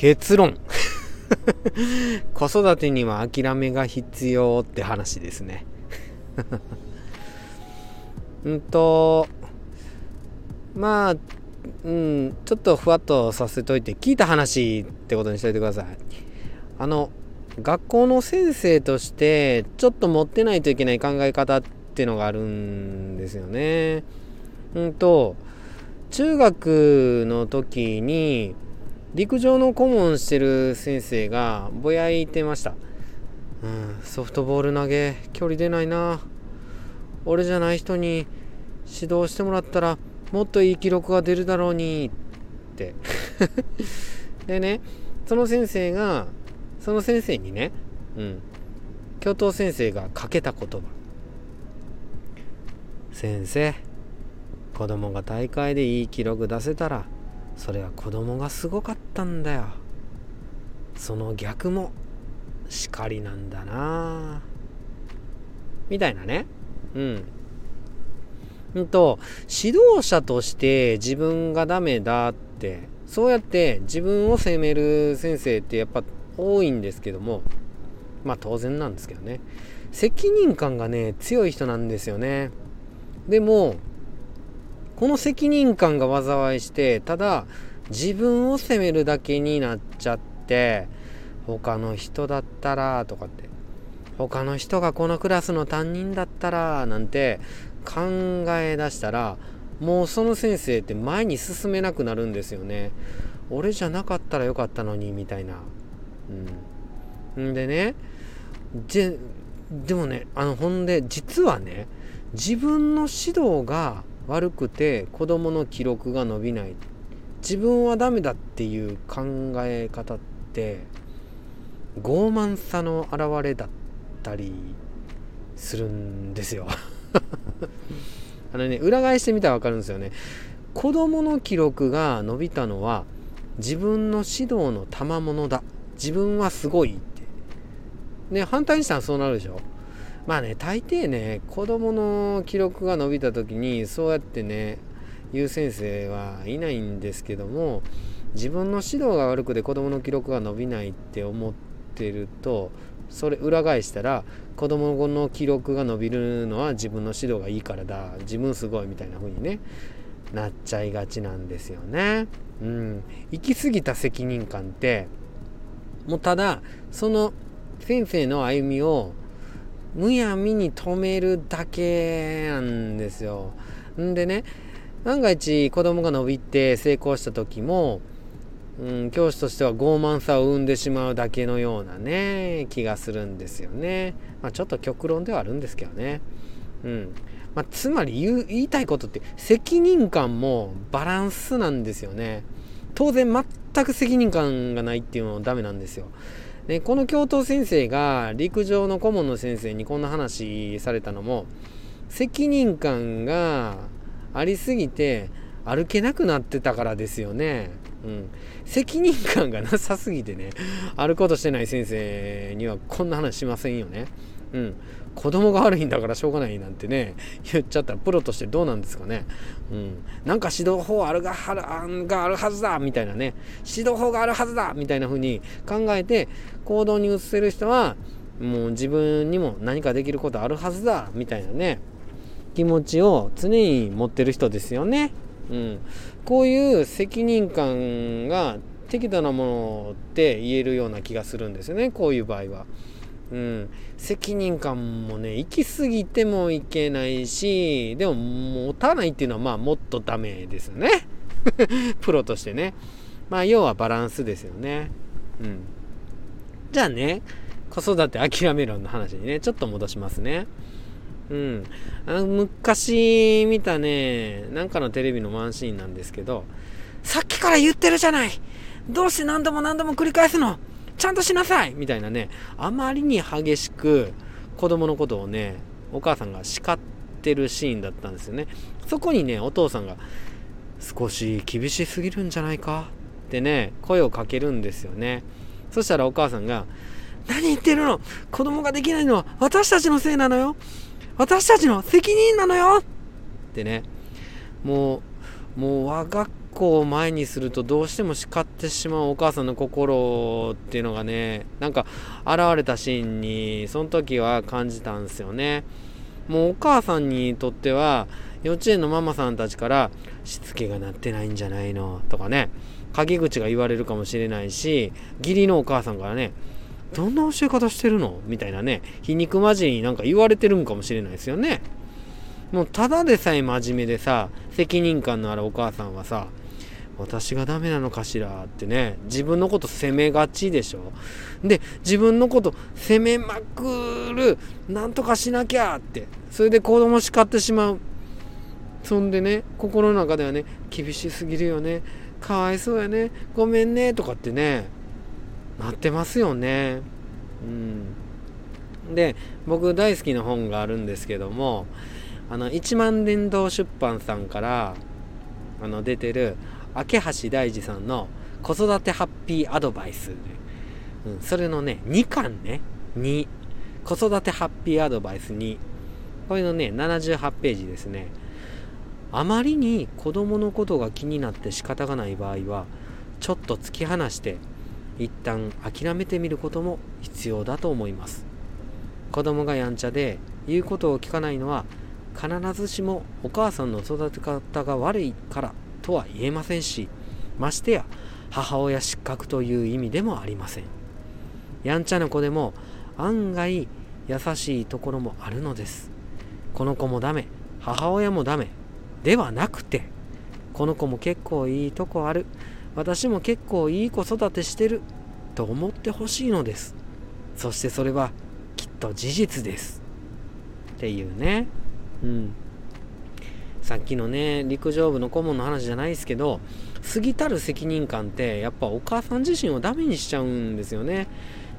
結論。子育てには諦めが必要って話ですね。うんとまあうんちょっとふわっとさせといて聞いた話ってことにしといてください。あの学校の先生としてちょっと持ってないといけない考え方っていうのがあるんですよね。うんと中学の時に陸上の顧問してる先生がぼやいてました、うん、ソフトボール投げ距離出ないな。俺じゃない人に指導してもらったらもっといい記録が出るだろうにって。でねその先生がその先生にね、うん、教頭先生がかけた言葉。先生子供が大会でいい記録出せたらそれは子供がすごかったんだよ。その逆も叱りなんだな。みたいなね。うん。うんと指導者として自分がダメだってそうやって自分を責める先生ってやっぱ多いんですけどもまあ当然なんですけどね。責任感がね強い人なんですよね。でもこの責任感が災いしてただ自分を責めるだけになっちゃって他の人だったらとかって他の人がこのクラスの担任だったらなんて考え出したらもうその先生って前に進めなくなるんですよね。俺じゃなかったらよかったのにみたいな。うん。んでねででもねあのほんで実はね自分の指導が悪くて子供の記録が伸びない。自分はダメだっていう考え方って傲慢さの表れだったりするんですよ。あのね裏返してみたら分かるんですよね。子供の記録が伸びたのは自分の指導の賜物だ。自分はすごいって。ね反対にしたらそうなるでしょ。まあね大抵ね子供の記録が伸びた時にそうやってね言う先生はいないんですけども自分の指導が悪くて子供の記録が伸びないって思ってるとそれ裏返したら子供の記録が伸びるのは自分の指導がいいからだ自分すごいみたいな風にねなっちゃいがちなんですよね。うん、行き過ぎた責任感ってもうただその先生の歩みをむやみに止めるだけなんですよ。んでね万が一子供が伸びて成功した時も、うん、教師としては傲慢さを生んでしまうだけのようなね気がするんですよね。まあ、ちょっと極論ではあるんですけどね。うんまあ、つまり言いたいことって責任感もバランスなんですよね。当然全く責任感がないっていうのはダメなんですよ。でこの教頭先生が陸上の顧問の先生にこんな話されたのも責任感がありすぎて歩けなくなってたからですよね。うん、責任感がなさすぎてね歩こうとしてない先生にはこんな話しませんよね。うん、子供が悪いんだからしょうがないなんてね言っちゃったらプロとしてどうなんですかね、うん、なんか指導法あるがはるあんがあるはずだみたいなね。指導法があるはずだみたいな風に考えて行動に移せる人はもう自分にも何かできることあるはずだみたいなね。気持ちを常に持ってる人ですよね。うん、こういう責任感が適度なものって言えるような気がするんですよねこういう場合は。うん、責任感もね行き過ぎてもいけないしでも持たないっていうのはまあもっとダメですよね。プロとしてね。まあ要はバランスですよね。うん。じゃあね子育て諦めろの話にねちょっと戻しますね。うん。あの昔見たねなんかのテレビのワンシーンなんですけどさっきから言ってるじゃない。どうして何度も何度も繰り返すの。ちゃんとしなさいみたいなね、あまりに激しく子供のことをね、お母さんが叱ってるシーンだったんですよね。そこにね、お父さんが、少し厳しすぎるんじゃないか？ってね、声をかけるんですよね。そしたらお母さんが、何言ってるの？子供ができないのは私たちのせいなのよ私たちの責任なのよってね、もう、もう我が子を前にするとどうしても叱ってしまうお母さんの心っていうのがねなんか現れたシーンにその時は感じたんですよね。もうお母さんにとっては幼稚園のママさんたちからしつけがなってないんじゃないの？とかね陰口が言われるかもしれないし義理のお母さんからねどんな教え方してるの？みたいなね皮肉交じりになんか言われてるんかもしれないですよね。もうただでさえ真面目でさ責任感のあるお母さんはさ私がダメなのかしらってね自分のこと責めがちでしょ。で自分のこと責めまくるなんとかしなきゃってそれで子供叱ってしまう。そんでね心の中ではね厳しすぎるよね。かわいそうやね。ごめんね。とかってねなってますよね。うん。で僕大好きな本があるんですけどもあの一万年堂出版さんからあの出てる明橋大二さんの子育てハッピーアドバイス、うん、それのね2巻ね。2子育てハッピーアドバイス2これのね78ページですね。あまりに子供のことが気になって仕方がない場合はちょっと突き放して一旦諦めてみることも必要だと思います。子供がやんちゃで言うことを聞かないのは必ずしもお母さんの育て方が悪いから。とは言えませんしましてや母親失格という意味でもありません。やんちゃな子でも案外優しいところもあるのです。この子もダメ母親もダメではなくてこの子も結構いいとこある私も結構いい子育てしてると思ってほしいのです。そしてそれはきっと事実です。っていうね。うん。さっきのね陸上部の顧問の話じゃないですけど過ぎたる責任感ってやっぱお母さん自身をダメにしちゃうんですよね。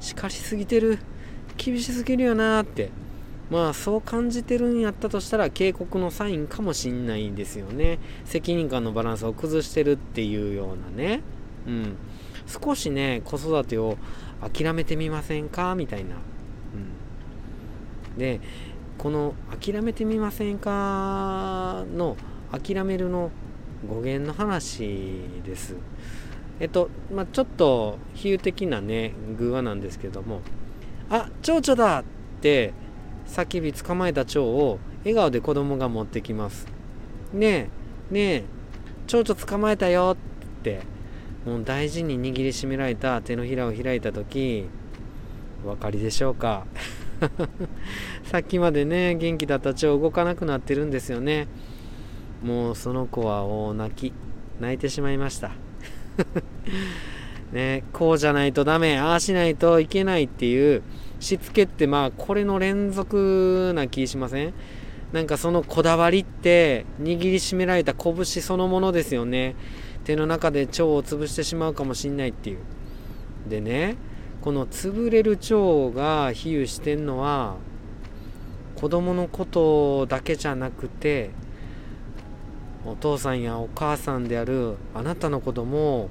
叱りすぎてる。厳しすぎるよなって。まあそう感じてるんやったとしたら警告のサインかもしんないんですよね。責任感のバランスを崩してるっていうようなね。うん。少しね子育てを諦めてみませんか？みたいな、うん、でこの「諦めてみませんか?」の「諦める」の語源の話です。えっと、まあ、ちょっと比喩的なね偶話なんですけども「あ蝶々だ!」って叫び捕まえた蝶を笑顔で子供が持ってきます。ねえねえ蝶々捕まえたよってもう大事に握りしめられた手のひらを開いた時お分かりでしょうか？さっきまでね元気だった蝶動かなくなってるんですよね。もうその子は大泣き。泣いてしまいました。ねこうじゃないとダメ。ああしないといけないっていうしつけってまあこれの連続な気しません？なんかそのこだわりって握りしめられた拳そのものですよね。手の中で腸を潰してしまうかもしんないっていう。でねこの潰れる腸が比喩してんのは子供のことだけじゃなくてお父さんやお母さんであるあなたのことも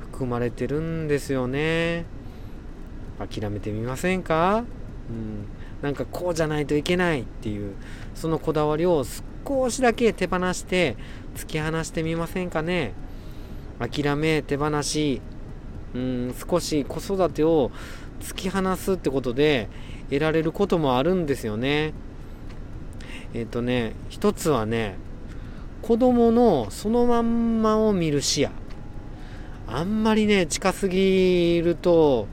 含まれてるんですよね。諦めてみませんか、うん、なんかこうじゃないといけないっていうそのこだわりを少しだけ手放して突き放してみませんかね？諦め手放しうん少し子育てを突き放すってことで得られることもあるんですよね。えっ、ー、とね一つはね子供のそのまんまを見る視野。あんまりね近すぎると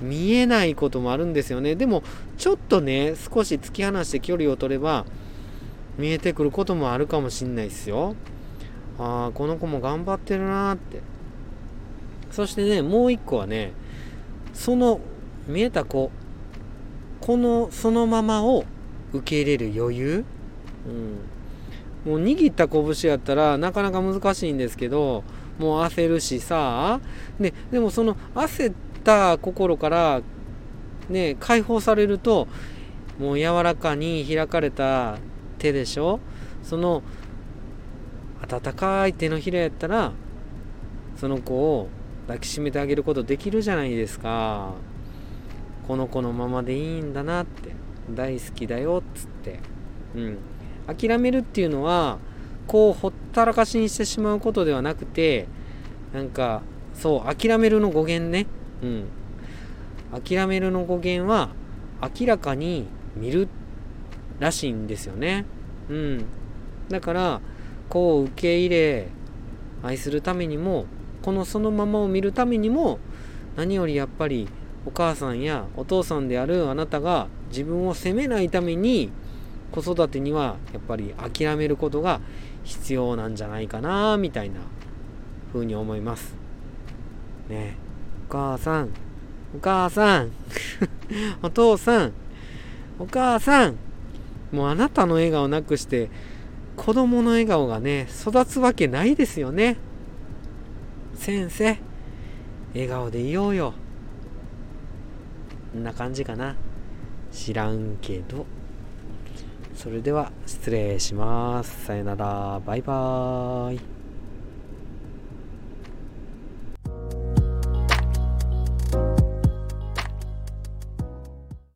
見えないこともあるんですよね。でもちょっとね少し突き放して距離を取れば見えてくることもあるかもしんないですよ。ああこの子も頑張ってるなーって。そしてねもう一個はねその見えた子このそのままを受け入れる余裕、うん、もう握った拳やったらなかなか難しいんですけどもう焦るしさ。ででもその焦った心からね解放されるともう柔らかに開かれた手でしょ。その温かい手のひらやったらその子を抱きしめてあげることできるじゃないですか。この子のままでいいんだなって。大好きだよっつって。うん。諦めるっていうのはこうほったらかしにしてしまうことではなくてなんかそう諦めるの語源ね。うん。諦めるの語源は明らかに見るらしいんですよね。うん。だからこう受け入れ愛するためにもこのそのままを見るためにも何よりやっぱりお母さんやお父さんであるあなたが自分を責めないために子育てにはやっぱり諦めることが必要なんじゃないかなみたいな風に思います。ね。お母さん。お母さん。お父さん。お母さん。もうあなたの笑顔なくして子供の笑顔がね育つわけないですよね。先生笑顔でいようよ。こんな感じかな。知らんけど。それでは失礼します。さよなら。バイバーイ。